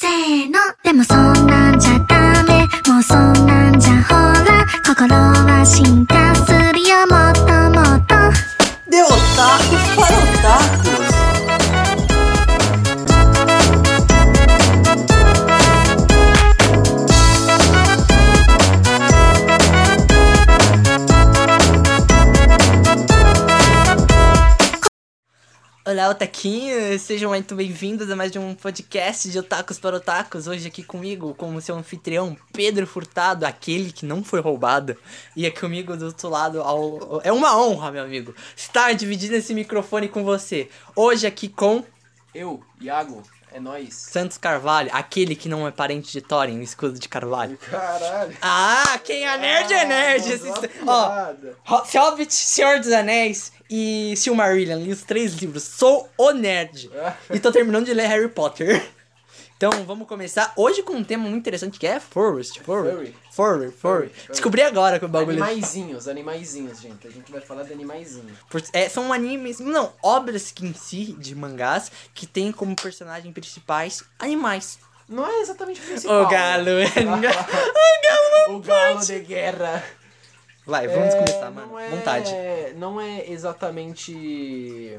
せーの。でもそんなんじゃダメ。もうそんなんじゃほら。心は進化するよ。もっともっと。でおった Olá, otaquinhos! Sejam muito bem-vindos a mais um podcast de Otakus para Otakus. Hoje aqui comigo, como seu anfitrião, Pedro Furtado, aquele que não foi roubado. E é comigo do outro lado, ao... é uma honra, meu amigo, estar dividindo esse microfone com você. Hoje aqui com Eu, Iago, é nóis. Santos Carvalho, aquele que não é parente de Thorin, o escudo de Carvalho. Caralho. Ah, quem é nerd é nerd! Ah, Esse- uma Ó. Ho- Hobbit, Senhor dos Anéis e Silmarillion, li os três livros. Sou o nerd. e tô terminando de ler Harry Potter. Então, vamos começar hoje com um tema muito interessante que é Forest. Forest. Furry. Furry. Furry. Descobri agora que o bagulho... Animaizinhos, animaizinhos, gente. A gente vai falar de animaizinhos. Por- é, são animes, não, obras que em si, de mangás, que tem como personagem principais animais. Não é exatamente o principal. O galo. né? o o galo de guerra. Vai, vamos É, começar, mano. não é- Vontade. Não é exatamente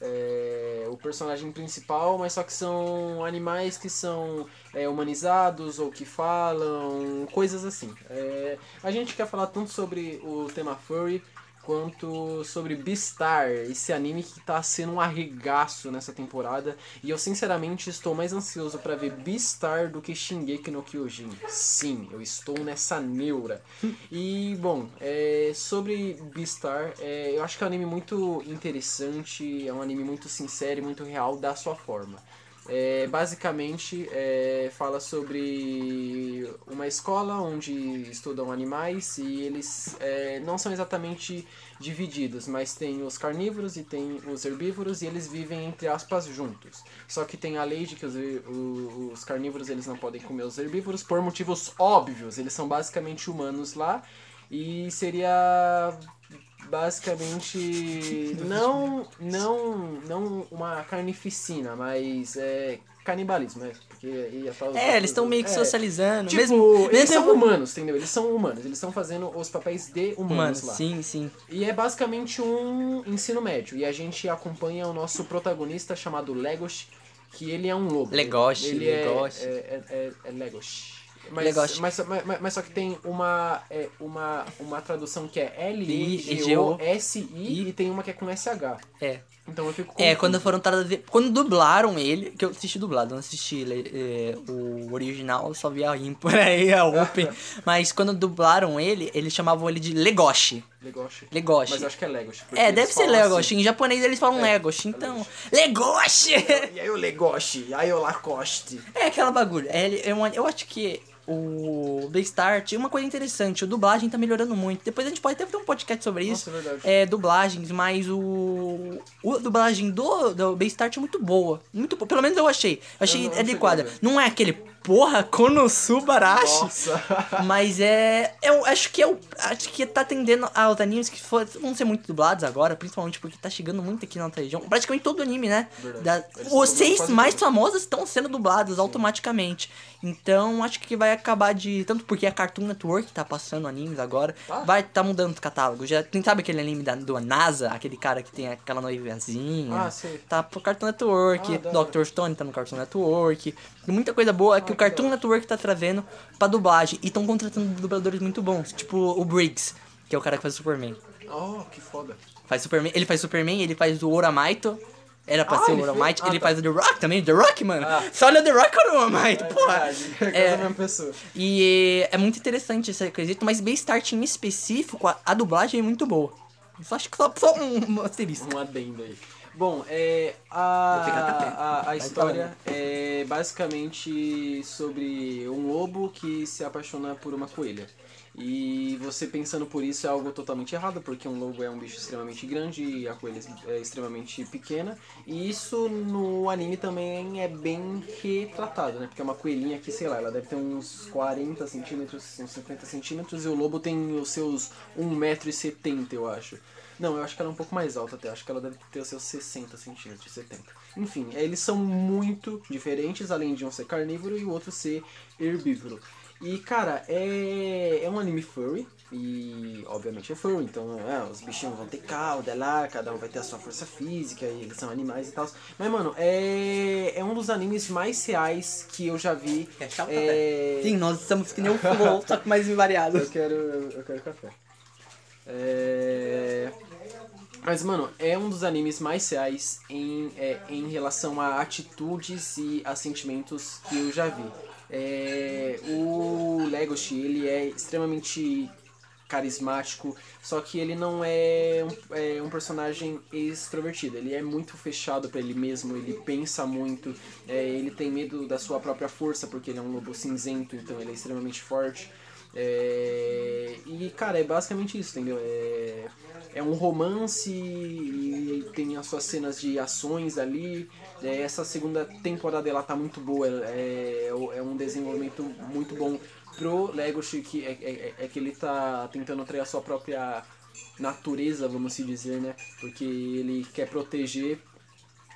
é, o personagem principal, mas só que são animais que são é, humanizados ou que falam, coisas assim. É, a gente quer falar tanto sobre o tema furry quanto sobre Beastar, esse anime que tá sendo um arregaço nessa temporada. E eu sinceramente estou mais ansioso pra ver Beastar do que Shingeki no Kyojin. Sim, eu estou nessa neura. E, bom, é, sobre Beastar, é, eu acho que é um anime muito interessante, é um anime muito sincero e muito real da sua forma. É, basicamente é, fala sobre uma escola onde estudam animais e eles é, não são exatamente divididos, mas tem os carnívoros e tem os herbívoros e eles vivem entre aspas juntos. Só que tem a lei de que os, os carnívoros eles não podem comer os herbívoros por motivos óbvios. Eles são basicamente humanos lá e seria basicamente não não não uma carnificina, mas é canibalismo, né? Porque ia tá os- É, eles estão meio que é, socializando. Tipo, mesmo, eles são humanos, entendeu? Eles são humanos, eles estão fazendo os papéis de humanos Mano, lá. sim, sim. E é basicamente um ensino médio. E a gente acompanha o nosso protagonista chamado Legos, que ele é um lobo. Legoshi, ele é- Legoshi. É, é, é, é Legos. Mas, Legoshi. mas, mas, mas- mas só que tem uma, é, uma, uma tradução que é L-I-G-O-S-I e tem uma que é com SH. É. Então eu fico É, quando foram traduzir. Quando dublaram ele, que eu assisti dublado, não assisti é, o original, eu só vi a ímpar aí, a Open. mas quando dublaram ele, eles chamavam ele de Legoshi. Legoshi. Legoshi. Mas eu acho que é Legos. porque É, deve ser falam assim. Legoshi. Em japonês eles falam É, Legoshi, é então. Legoshi! E aí o Legoshi, aí o Lacoste. É aquela bagulho. É, é uma- eu acho que o tinha uma coisa interessante. O dublagem tá melhorando muito. Depois a gente pode até ter um podcast sobre isso. Nossa, é verdade. É, dublagens, mas o. a dublagem do, do Beastart é muito boa. Muito. Pelo menos eu achei. Eu achei Eu não adequada. Não é aquele porra Konosubarashi. Nossa. Mas é. Eu acho que é o. Acho que tá atendendo aos animes que for- vão ser muito dublados agora, principalmente porque tá chegando muito aqui na nossa região. Praticamente todo anime, né? Da- os seis mais famosos estão sendo dublados automaticamente. Então acho que vai acabar de. Tanto porque a Cartoon Network tá passando animes agora. Tá. Vai tá mudando os catálogos. Já tem, sabe aquele anime da, do NASA? Aquele cara que tem aquela noivazinha. Ah, sei. Tá pro Cartoon Network. Ah. Dr. Stone tá no Cartoon Network. Muita coisa boa que Ah, o que Cartoon. Network tá trazendo pra dublagem. E estão contratando dubladores muito bons. Tipo o Briggs, que é o cara que faz o Superman. Oh, que foda. Faz Superman, ele faz Superman, ele faz o Oramaito. Era pra Ah, ser o ele? Oramaito. Ah, ele tá. faz o The Rock também, The Rock, mano. Ah. Só olha o The Rock ou o Oramaito, porra. verdade. É É. a mesma pessoa. E é muito interessante esse quesito, mas Beastart em específico, a, a dublagem é muito boa. Eu só acho que só, só um, um asterisco. Um adendo aí. Bom, é, a, a, a história é basicamente sobre um lobo que se apaixona por uma coelha. E você pensando por isso é algo totalmente errado, porque um lobo é um bicho extremamente grande e a coelha é extremamente pequena. E isso no anime também é bem retratado, né? Porque é uma coelhinha que, sei lá, ela deve ter uns 40 centímetros, uns 50 centímetros, e o lobo tem os seus 1,70m, eu acho. Não, eu acho que ela é um pouco mais alta até. Acho que ela deve ter os seus 60 centímetros, 70. Enfim, eles são muito diferentes, além de um ser carnívoro e o outro ser herbívoro. E, cara, é, é um anime furry. E, obviamente, é furry. Então, é, os bichinhos vão ter cauda lá, cada um vai ter a sua força física, e eles são animais e tal. Mas, mano, é, é um dos animes mais reais que eu já vi. É chato, É, Sim, nós estamos que nem o Flow, só que mais invariado. eu quero, eu, eu quero café. É... Mas, mano, é um dos animes mais reais em, é, em relação a atitudes e a sentimentos que eu já vi. É, o Legoshi, ele é extremamente carismático, só que ele não é um, é um personagem extrovertido. Ele é muito fechado pra ele mesmo, ele pensa muito, é, ele tem medo da sua própria força, porque ele é um lobo cinzento, então ele é extremamente forte. É, e, cara, é basicamente isso, entendeu? É, é um romance tem as suas cenas de ações ali. É, essa segunda temporada ela tá muito boa, é, é um desenvolvimento muito bom pro Legoshi, que é, é, é que ele tá tentando a sua própria natureza, vamos se dizer, né? Porque ele quer proteger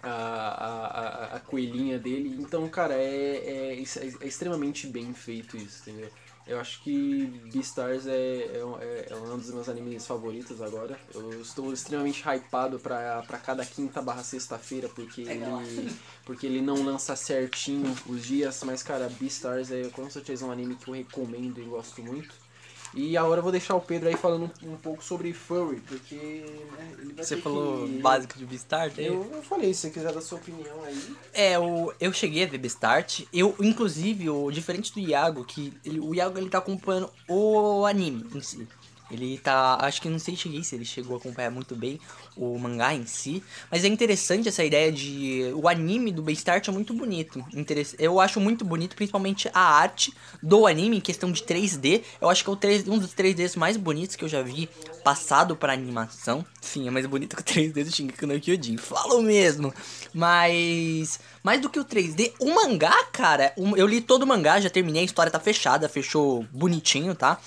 a, a, a, a coelhinha dele. Então, cara, é, é, é extremamente bem feito isso, entendeu? Eu acho que Beastars é, é, é um dos meus animes favoritos agora. Eu estou extremamente hypado pra, pra cada quinta barra sexta-feira, porque ele, porque ele não lança certinho os dias. Mas, cara, Beastars é com certeza um anime que eu recomendo e gosto muito. E agora eu vou deixar o Pedro aí falando um, um pouco sobre Furry, porque né, ele vai Você falou que... básico de Beastart aí? Eu, eu falei, se você quiser dar sua opinião aí. É, o, eu cheguei a ver Beastart. Eu, inclusive, o, diferente do Iago, que ele- o Iago ele tá acompanhando o anime em si. Ele tá. Acho que não sei se ele chegou a acompanhar muito bem o mangá em si. Mas é interessante essa ideia de. O anime do Beastart é muito bonito. Eu acho muito bonito, principalmente a arte do anime, em questão de 3D. Eu acho que é o 3D um dos 3Ds mais bonitos que eu já vi passado pra animação. Sim, é mais bonito que o 3D do Shingeki no Kyojin. Falo mesmo. Mas. Mais do que o 3D, o mangá, cara. Eu li todo o mangá, já terminei, a história tá fechada, fechou bonitinho, tá?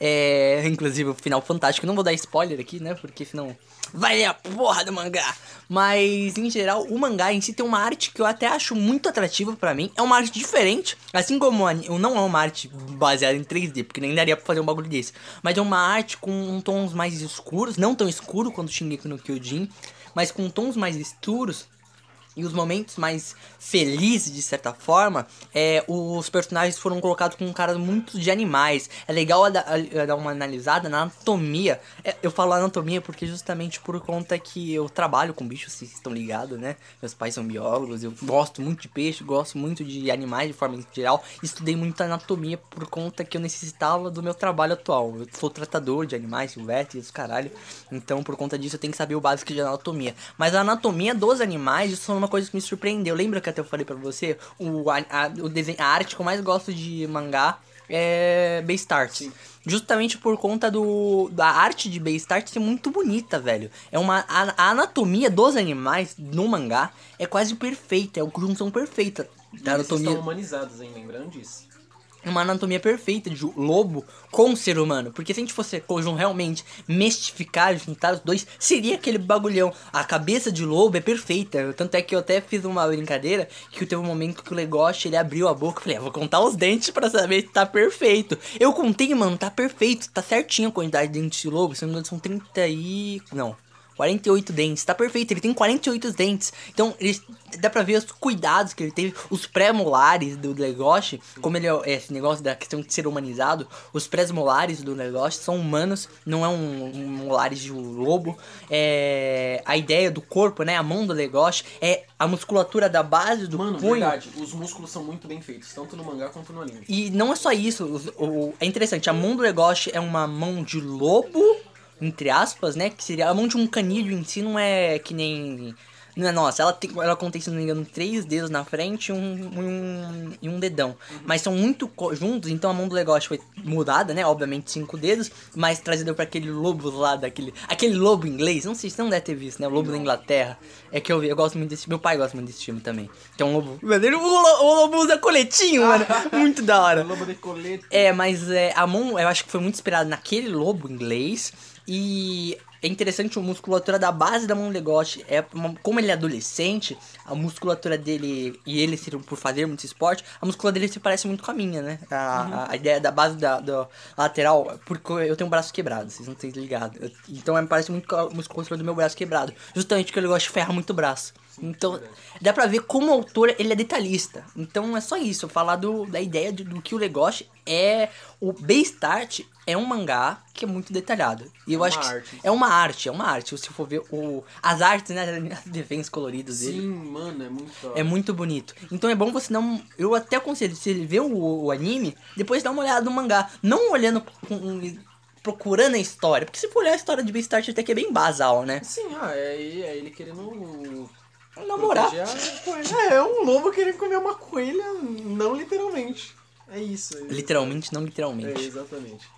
É. Inclusive o final fantástico. Não vou dar spoiler aqui, né? Porque senão. Vai a porra do mangá! Mas, em geral, o mangá em si tem uma arte que eu até acho muito atrativa pra mim. É uma arte diferente, assim como o não é uma arte baseada em 3D, porque nem daria pra fazer um bagulho desse. Mas é uma arte com tons mais escuros, não tão escuro quanto Shingeki no Kyojin, mas com tons mais escuros. E os momentos mais felizes, de certa forma, é, os personagens foram colocados com caras muito de animais. É legal a, a- a dar uma analisada na anatomia. É, eu falo anatomia porque justamente por conta que eu trabalho com bichos, vocês estão ligados, né? Meus pais são biólogos, eu gosto muito de peixe, gosto muito de animais de forma geral. Estudei muito anatomia por conta que eu necessitava do meu trabalho atual. Eu sou tratador de animais silvestres, os caralho. Então, por conta disso, eu tenho que saber o básico de anatomia. Mas a anatomia dos animais, isso foi uma coisa que me surpreendeu. Lembra que até eu falei pra você? O, a, a- o desenho, a arte que eu mais gosto de mangá é Beastars. Justamente por conta do da arte de Beastars ser muito bonita, velho. É uma a, a anatomia dos animais no mangá é quase perfeita, é uma conjunção perfeita da Eles anatomia estão humanizados, hein? Lembrando disso. Uma anatomia perfeita de lobo com ser humano. Porque se a gente fosse realmente mestificar, juntar os dois, seria aquele bagulhão. A cabeça de lobo é perfeita. Tanto é que eu até fiz uma brincadeira que teve um momento que o Legoshi ele abriu a boca e falei, ah, vou contar os dentes pra saber se tá perfeito. Eu contei, mano, tá perfeito, tá certinho a quantidade de dentes de lobo. Se não me engano, são 30 e. Não. 48 dentes, tá perfeito, ele tem 48 dentes. Então, ele, dá pra ver os cuidados que ele teve, os pré-molares do Legoshi, como ele é esse negócio da questão de ser humanizado, os pré-molares do Legoshi são humanos, não é um, um molares de um lobo. É, a ideia do corpo, né, a mão do Legoshi, é a musculatura da base do Mano, punho. verdade, os músculos são muito bem feitos, tanto no mangá quanto no anime. E não é só isso, os- o- é interessante, a mão do Legoshi é uma mão de lobo, entre aspas, né? Que seria a mão de um canilho em si, não é que nem. Não é nossa, ela, tem, ela contém, se não me engano, três dedos na frente e um, um, e um dedão. Mas são muito juntos, então a mão do Legoshi foi mudada, né? Obviamente cinco dedos, mas trazida pra aquele lobo lá, daquele. Aquele lobo inglês, não sei se você não deve ter visto, né? O lobo da Inglaterra. É que eu vi, eu gosto muito desse. Meu pai gosta muito desse filme também. Que é um lobo. Mano, ele- o, lo- o lobo usa coletinho, mano. Muito da hora. Lobo de colete. É, mas é, a mão eu acho que foi muito inspirada naquele lobo inglês. E é interessante a musculatura da base da mão Legoshi. É uma- como ele é adolescente, a musculatura dele e ele ser, por fazer muito esporte, a musculatura dele se parece muito com a minha, né? A, Uhum. a- a ideia da base da, da lateral, porque eu tenho um braço quebrado, vocês não estão ligados. Eu- Então me parece muito com a musculatura do meu braço quebrado. Justamente porque o Legoshi ferra muito o braço. Então, dá pra ver como o autor ele é detalhista. Então é só isso, falar do, da ideia de- do que o Legoshi é. O Beastart é um mangá que é muito detalhado. E eu É acho uma que arte. é uma arte, é uma arte. Se for ver o, as artes, né, as desenhos coloridos dele. Sim, mano, é muito. É muito bonito. Então é bom você não. Eu até aconselho, se ele vê o, o anime, depois dá uma olhada no mangá. Não olhando com- procurando a história. Porque se for olhar a história de Beastart até que é bem basal, né? Sim, ah, é, é ele querendo Namorar. É, é um lobo querendo comer uma coelha, não literalmente. É isso. É, Literalmente, não é literalmente. exatamente.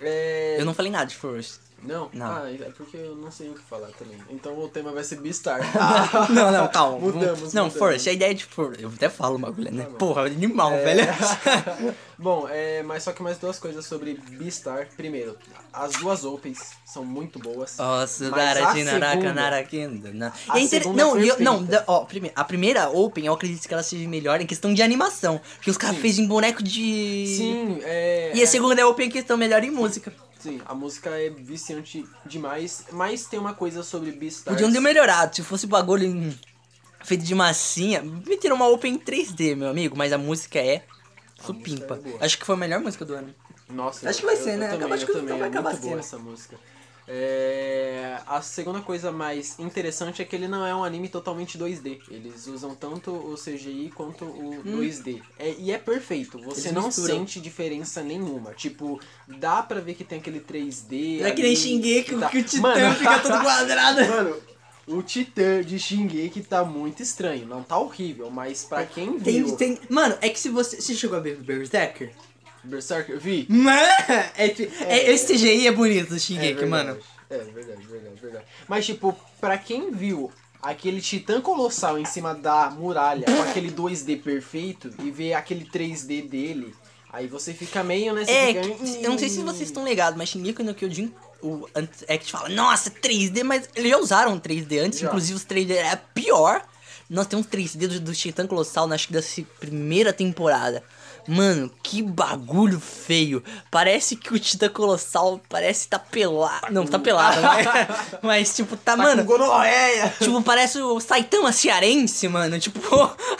É... Eu não falei nada de First. Não? Não. Ah, é porque eu não sei o que falar também. Então o tema vai ser Beastar. Não, não, calma. Mudamos, Não, mudamos. First, a ideia de First. Eu até falo uma bagulho, né? Tá. Porra, animal, É. velho. Bom, é, mas só que mais duas coisas sobre Beastar. Primeiro, as duas opens são muito boas. Nossa, a É inter- é não, e eu- não, ó, a primeira Open, eu acredito que ela seja melhor em questão de animação. Porque os caras fez em boneco de. Sim, é. E é- a segunda é Open em questão melhor em música. Sim, a música é viciante demais, mas tem uma coisa sobre Beastars. Podiam ter melhorado. Se fosse bagulho em- feito de massinha, meteram uma Open em 3D, meu amigo. Mas a música é supimpa. é. Acho que foi a melhor música do ano. Nossa, Acho eu- que vai eu- ser, eu né? Também, Acaba- acho eu que também, vai é muito boa sendo. essa música. É, a segunda coisa mais interessante é que ele não é um anime totalmente 2D. Eles usam tanto o CGI quanto o 2D. É- e é perfeito. Você Hum. Eles não misturam. sente diferença nenhuma. Tipo, dá pra ver que tem aquele 3D. É que nem ali, Shingeki, tá- que o Titã Mano, fica todo quadrado. Mano, o Titã de Shingeki tá muito estranho. Não tá horrível, mas pra quem Tem, viu tem... Mano, é que se você. Você chegou a ver o Berserker? Berserker, vi. Mano, é, é, esse CGI é bonito É Shingeki, verdade. mano. É verdade, verdade, verdade. Mas, tipo, pra quem viu aquele titã colossal em cima da muralha com aquele 2D perfeito e vê aquele 3D dele, aí você fica meio, né? Você É, fica... eu não sei se vocês estão ligados, mas Shingeki no Kyojin, o antes- é fala, nossa, 3D, mas eles já usaram 3D antes, Já. inclusive os 3D é pior. Nós temos 3D do, do Titã Colossal, acho que se- primeira temporada. Mano, que bagulho feio. Parece que o Titã Colossal parece tá pelado. Não, tá pelado, mas, mas tipo, tá, Tá mano. com gonorreia! Tipo, parece o Saitama cearense, mano. Tipo.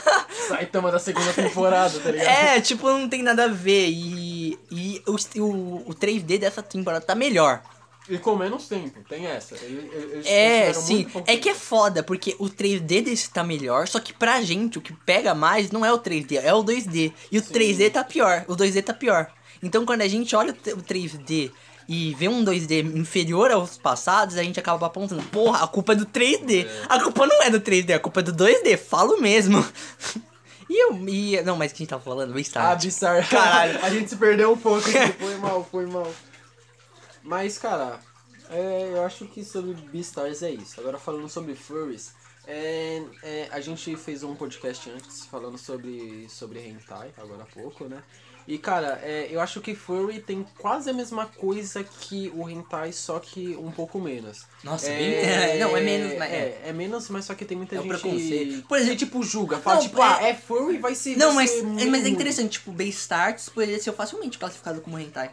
Saitama da segunda temporada, tá ligado? É, tipo, não tem nada a ver. E, e o, o, o 3D dessa temporada tá melhor. E com menos tempo, tem essa. Eles- É, sim. É que é foda, porque o 3D desse tá melhor, só que pra gente o que pega mais não é o 3D, é o 2D. E o 3D tá pior, o 2D tá pior. Então quando a gente olha o t- o 3D e vê um 2D inferior aos passados, a gente acaba apontando, porra, a culpa é do 3D. A culpa não é do 3D, a culpa é do 2D, falo mesmo. E eu. E, não, mas o que a gente tava falando? O Ah. Beastar. Caralho. a gente se perdeu um pouco aqui. Foi mal, foi mal. Mas, cara, é, eu acho que sobre Beastars é isso. Agora, falando sobre Furries, é, é, a gente fez um podcast antes falando sobre, sobre Hentai, agora há pouco, né? E, cara, é, eu acho que Furry tem quase a mesma coisa que o Hentai, só que um pouco menos. Nossa, bem- é, não, é menos, mas É, é menos, mas só que tem muita É gente... preconceito. Por exemplo, tipo, julga. Fala, Não, tipo, é- ah, é Furry, vai ser... Não, vai mas, ser é, mas é interessante, tipo, Beastars poderia ser facilmente classificado como hentai.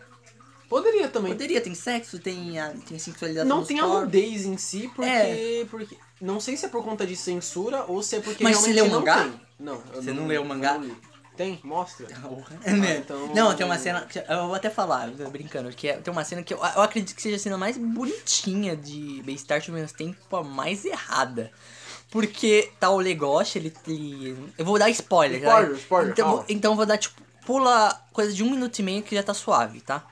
Poderia também. Poderia, tem sexo, tem a, tem a sexualidade Não tem a corpos. nudez em si, porque, É. porque. Não sei se é por conta de censura ou se é porque Mas você leu o não mangá? tem. Não, Você não leu o mangá? não. Tem? Mostra. É mesmo. então- Não, tem uma cena. Eu vou até falar, brincando, que é- tem uma cena que eu, eu acredito que seja a cena mais bonitinha de Beastars ao mesmo tempo, a mais errada. Porque tá o Legoshi, ele, ele. Eu vou dar spoiler, Spoiler, né? spoiler, Então, calma. então eu vou dar, tipo, pula coisa de um minuto e meio que já tá suave, tá?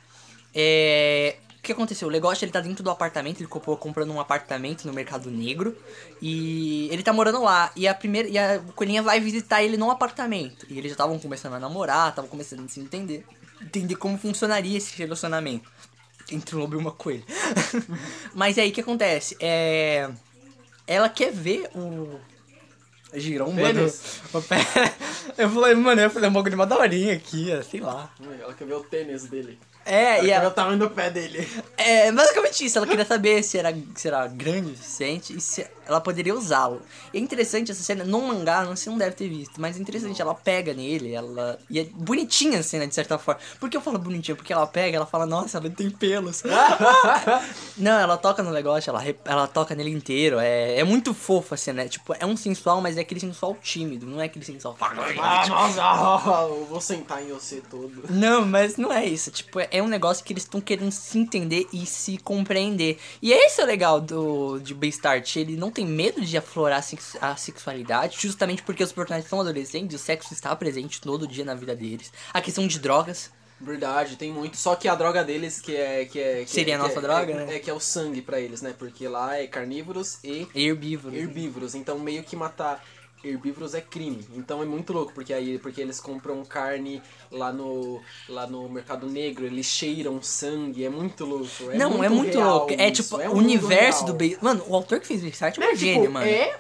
É. O que aconteceu? O Legoshi ele tá dentro do apartamento, ele comprou comprando um apartamento no mercado negro e ele tá morando lá. E a primeira e a coelhinha vai visitar ele no apartamento. E eles já estavam começando a namorar, estavam começando a se entender, entender como funcionaria esse relacionamento entre um lobo e uma coelha. Mas aí o que acontece? É ela quer ver o giromba do... Tênis? o pé. Eu falei, mano, eu falei um bagulho de uma daorinha aqui, ó, sei lá. Ela quer ver o tênis dele. É, e Ela... o tamanho do pé dele. É basicamente isso, ela queria saber se era, se era grande o suficiente e se ela poderia usá-lo. E é interessante essa cena, no mangá, não, você não deve ter visto, mas é interessante, ela pega nele, ela. E é bonitinha a cena, de certa forma. Por que eu falo bonitinha? Porque ela pega, ela fala, nossa, ela tem pelos. não, ela toca no negócio, ela, ela toca nele inteiro. É, é muito fofo a cena, é, tipo, é um sensual, mas é aquele sensual tímido, não é aquele sensual. Ah, nossa, eu vou sentar em você todo. Não, mas não é isso. Tipo, é um negócio que eles estão querendo se entender e se compreender. E esse é o legal do de Beastart. Ele não tem medo de aflorar a sex- a sexualidade, justamente porque os personagens são adolescentes, o sexo está presente todo dia na vida deles. A questão de drogas. Verdade, tem muito. Só que a droga deles, que é. Que é que Seria é, a nossa é- droga, é, né? É que é o sangue pra eles, né? Porque lá é carnívoros e Herbívoros. herbívoros. Então meio que matar herbívoros é crime. Então é muito louco, porque aí porque eles compram carne lá no lá no mercado negro, eles cheiram sangue, é muito louco. É não, é muito louco. É tipo, é o universo real. do. Mano, o autor que fez Beastart é um É, gênio, tipo, mano. é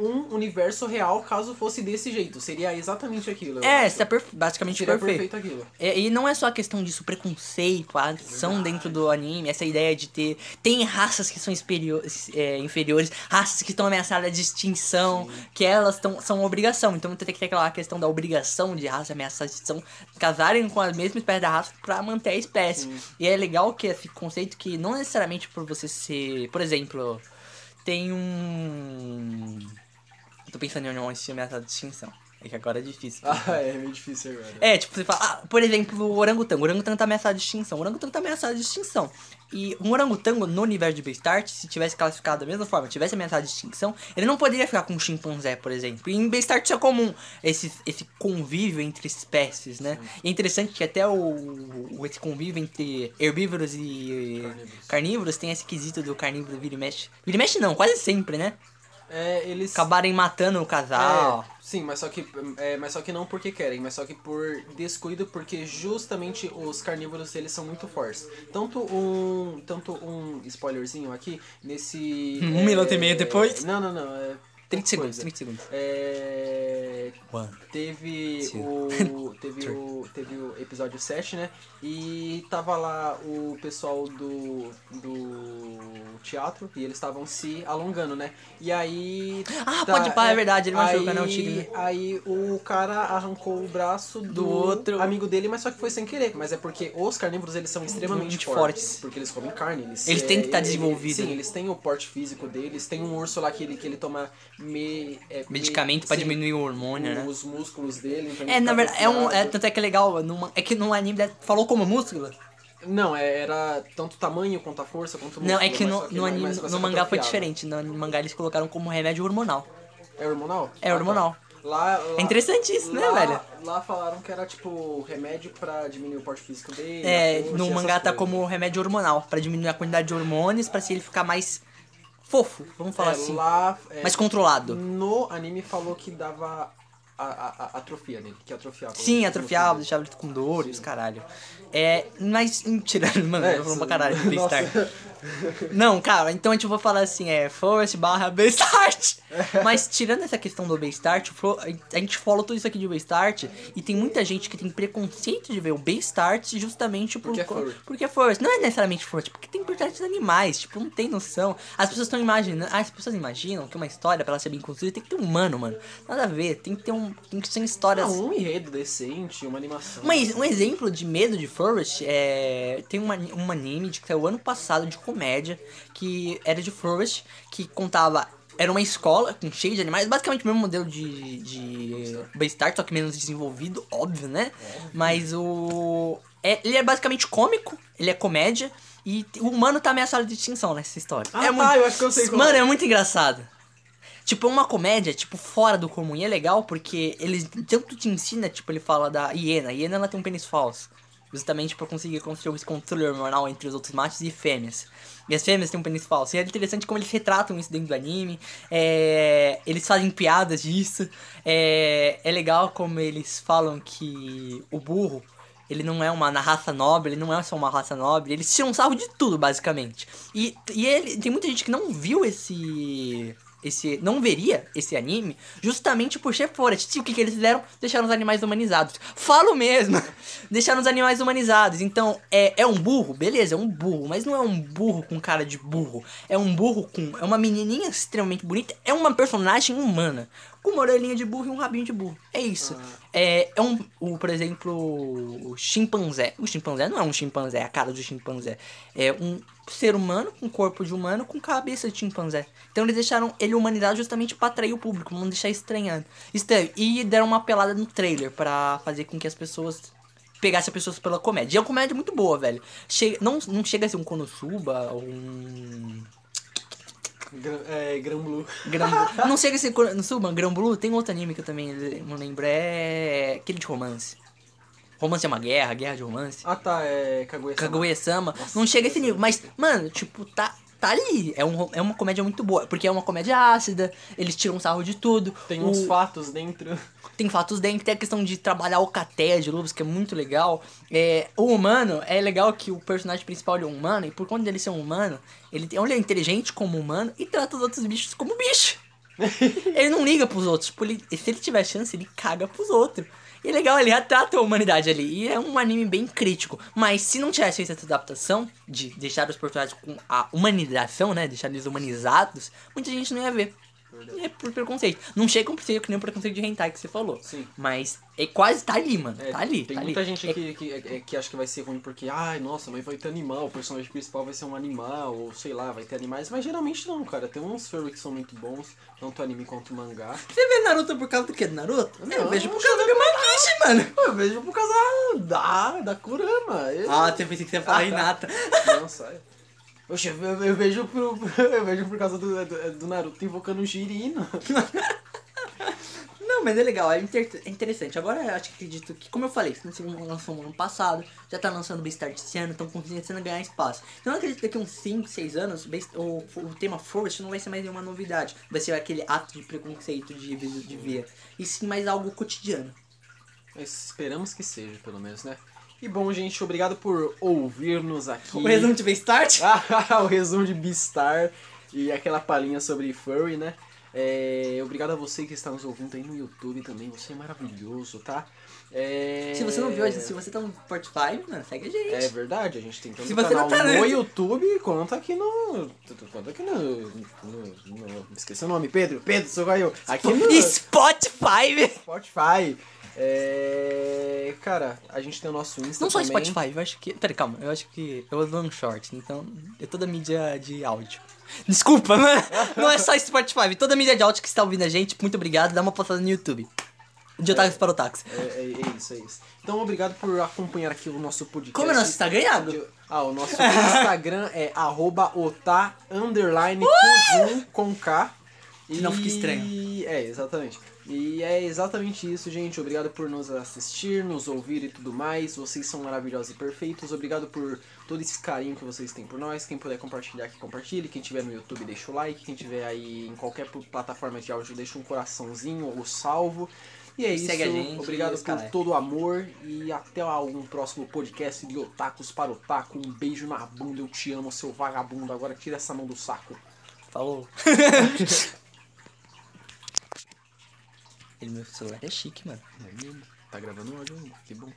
um universo real caso fosse desse jeito. Seria exatamente aquilo. É, acho. perfe- basicamente Seria perfeito. perfeito aquilo. É, e não é só a questão disso, preconceito, a ação dentro do anime, essa ideia de ter. Tem raças que são inferiores, é, inferiores raças que estão ameaçadas de extinção, que elas tão, são obrigação. Então tem que ter aquela questão da obrigação de raça ameaçada de extinção casarem com a mesma espécie da raça pra manter a espécie. E é legal que esse conceito que não necessariamente por você ser. Por exemplo, tem um. Tô pensando em uma espécie ameaçada de extinção. É que agora é difícil. Ah, é meio difícil agora. É, tipo, você fala, ah, por exemplo, o orangotango. O orangotango tá ameaçado de extinção. O orangotango tá ameaçado de extinção. E um orangotango no universo de Beastart, se tivesse classificado da mesma forma, tivesse ameaçado de extinção, ele não poderia ficar com um chimpanzé, por exemplo. E em Beastart isso é comum, esse, esse convívio entre espécies, né? E é interessante que até o, o- esse convívio entre herbívoros e Carnívoros. carnívoros tem esse quesito do carnívoro vira e mexe. Vira e mexe não, quase sempre, né? É, eles. Acabarem matando o casal. É, sim, mas só que é, mas só que não porque querem, mas só que por descuido, porque justamente os carnívoros eles são muito fortes. Tanto um, tanto um spoilerzinho aqui nesse Um é, minuto e meio depois? Não, não, não. É 30 segundos, coisa. 30 segundos. É, One. teve Two. o teve o teve o episódio 7, né? E tava lá o pessoal do do teatro e eles estavam se alongando, né? E aí Ah, tá, pode pá, é verdade, ele né, o tigre, né? Aí o cara arrancou o braço do, Do outro. amigo dele, mas só que foi sem querer. Mas é porque os carnívoros eles são extremamente fortes, fortes. Porque eles comem carne. Eles, Eles têm que tá ele- desenvolvido, Sim, né? eles têm o porte físico deles. Tem um urso lá que ele, que ele toma me, é, Medicamento sim, diminuir o hormônio, né? os músculos dele. então É, na verdade, é um. É, tanto é que é legal. numa- é que no anime ele falou como músculo. Não, é- era tanto tamanho quanto a força, quanto o Não, é músculo, que no, que no não- anime, no mangá foi diferente. No mangá eles colocaram como remédio hormonal. É hormonal? É Ah, tá. hormonal. Lá, lá- É interessante isso, né, lá- velho? Lá falaram que era tipo remédio pra diminuir o porte físico dele. É, no mangá tá coisas. como remédio hormonal, pra diminuir a quantidade de hormônios, pra se ele ficar mais fofo, vamos falar É, assim. lá, é, mais controlado. No anime falou que dava a, a, a atrofia nele, que atrofiava. Sim, atrofiava, deixava ele com dor os caralho. É, mas, tirando, mano, É, eu falando pra caralho nossa. Não, cara, então a gente vai falar assim, é Forest barra Beastart. Mas tirando essa questão do Flo- a gente falou tudo isso aqui de Beastart e tem muita gente que tem preconceito de ver o Beastart justamente por, Porque é furry. porque é Forest. Não é necessariamente Forest, porque tem personagens animais, tipo, não tem noção. As pessoas estão imaginando, as pessoas imaginam que uma história, pra ela ser bem construída, tem que ter um humano, mano. Nada a ver, tem que ter um, tem que ser histórias... Ah, um enredo decente, uma animação. Ex- um exemplo de medo de Forest é. Tem uma, um anime de que saiu ano passado de comédia que era de Forest, que contava. Era uma escola com cheio de animais, basicamente o mesmo modelo de, de Beastart, só que menos desenvolvido, óbvio, né? Mas o. É, ele é basicamente cômico, ele é comédia, e o humano tá ameaçado de extinção nessa história. Ah, é tá, eu acho que eu sei Mano, é. é muito engraçado. Tipo, é uma comédia, tipo, fora do comum. E é legal porque ele tanto te ensina, tipo, ele fala da hiena. A hiena, ela tem um pênis falso. Justamente pra conseguir construir esse controle hormonal entre os outros machos e fêmeas. E as fêmeas têm um pênis falso. E é interessante como eles retratam isso dentro do anime. É, eles fazem piadas disso. É, é legal como eles falam que o burro, ele não é uma raça nobre, ele não é só uma raça nobre, eles tiram sarro de tudo, basicamente. E, e ele, tem muita gente que não viu esse esse. Não veria esse anime justamente por ser forest. O que, que eles fizeram? Deixaram os animais humanizados. Falo mesmo! Deixaram os animais humanizados. Então, é, é um burro? Beleza, é um burro. Mas não é um burro com cara de burro. É um burro com. É uma menininha extremamente bonita. É uma personagem humana. Com uma orelhinha de burro e um rabinho de burro. É isso. É, é um. O, por exemplo, o chimpanzé. O chimpanzé não é um chimpanzé, é a cara do chimpanzé. É um ser humano com corpo de humano com cabeça de chimpanzé. Então eles deixaram ele humanidade justamente pra atrair o público, não deixar estranhando. Estranho. E deram uma pelada no trailer pra fazer com que as pessoas pegassem as pessoas pela comédia. E é uma comédia muito boa, velho. Chega, não, não chega a ser um Konosuba ou um. Gran, é, Gran Blue. Gran não chega a ser Konosuba, Gran Blue. Tem outro anime que eu também não lembro. É aquele de romance. Romance é uma guerra, guerra de romance. Ah tá, é Kaguya-sama. Kaguya-sama. Não chega a esse nível, mas, mano, tipo, tá, tá ali. É, um, é uma comédia muito boa, porque é uma comédia ácida, eles tiram sarro de tudo. Tem o- uns fatos dentro. tem fatos dentro, tem a questão de trabalhar o cateia de lobos, que é muito legal. É, o humano, é legal que o personagem principal é um humano, e por conta dele ser um humano, ele, ele é inteligente como humano e trata os outros bichos como bicho. ele não liga pros outros. Tipo, ele- se ele tiver chance, ele caga pros outros. E é legal, ele retrata a humanidade ali. E é um anime bem crítico. Mas se não tivesse feito essa adaptação, de deixar os personagens com a humanização, né? Deixar eles humanizados, muita gente não ia ver. É por preconceito. Não chega a ser que nem o preconceito de hentai que você falou. Sim. Mas é quase tá ali, mano. É, tá ali. Tem tá muita ali. gente É- que, que, é- que acha que vai ser ruim porque, ai, nossa, mas vai ter animal, o personagem principal vai ser um animal, ou sei lá, vai ter animais, mas geralmente não, cara. Tem uns furry que são muito bons, tanto anime quanto mangá. Você vê Naruto por causa do que? Do Naruto? eu Não, vejo por eu causa do Gamakishi, mano. Eu vejo por causa da, da Kurama. Eu- Ah, você pensei que você ia falar Hinata. Não, sai. Oxe, eu, eu vejo por, eu vejo por causa do, do, do Naruto invocando o Jirino. Não, mas é legal, é, inter- é interessante. Agora eu acho que acredito que, como eu falei, filme lançou no ano passado, já tá lançando Beastars esse ano, estão começando a ganhar espaço. Então eu acredito que daqui a uns 5, 6 anos, o, o tema Forest não vai ser mais nenhuma novidade. Vai ser aquele ato de preconceito de, de ver. E sim mais algo cotidiano. Mas esperamos que seja, pelo menos, né? E bom, gente, obrigado por ouvir-nos aqui. O resumo de Beastart? Ah, o resumo de Beastar e aquela palhinha sobre furry, né? É, obrigado a você que está nos ouvindo aí no YouTube também. Você é maravilhoso, tá? É... Se você não viu, se você tá no Spotify, mano, segue a gente. É verdade, a gente tem tanto Se você canal tá no no YouTube quanto aqui no. Quanto aqui no. no, no esqueci o nome, Pedro. Pedro, sou eu. Aqui no Spotify! Spotify. É. Cara, a gente tem o nosso Insta. Não só também. Spotify, eu acho que. Pera, calma, eu acho que. Eu uso um short, então. É toda mídia de áudio. Desculpa, mano. Não é só Spotify, toda mídia de áudio que está ouvindo a gente, muito obrigado. Dá uma passada no YouTube. De otakus para otakus. É, é, é isso, é isso. Então, obrigado por acompanhar aqui o nosso podcast. Como é nosso Instagram, Iago? Ah, o nosso Instagram é arroba ota underline com K. Senão fica estranho. É, exatamente. E é exatamente isso, gente. Obrigado por nos assistir, nos ouvir e tudo mais. Vocês são maravilhosos e perfeitos. Obrigado por todo esse carinho que vocês têm por nós. Quem puder compartilhar, que compartilhe. Quem tiver no YouTube, deixa o like. Quem tiver aí em qualquer plataforma de áudio, deixa um coraçãozinho ou salvo. E é isso. Segue a gente, Obrigado e por caralho. todo o amor. E até algum próximo podcast de Otakus para Otaku. Um beijo na bunda. Eu te amo, seu vagabundo. Agora tira essa mão do saco. Falou. Ele, meu celular é chique, mano. É mesmo? Tá gravando áudio? Que bom.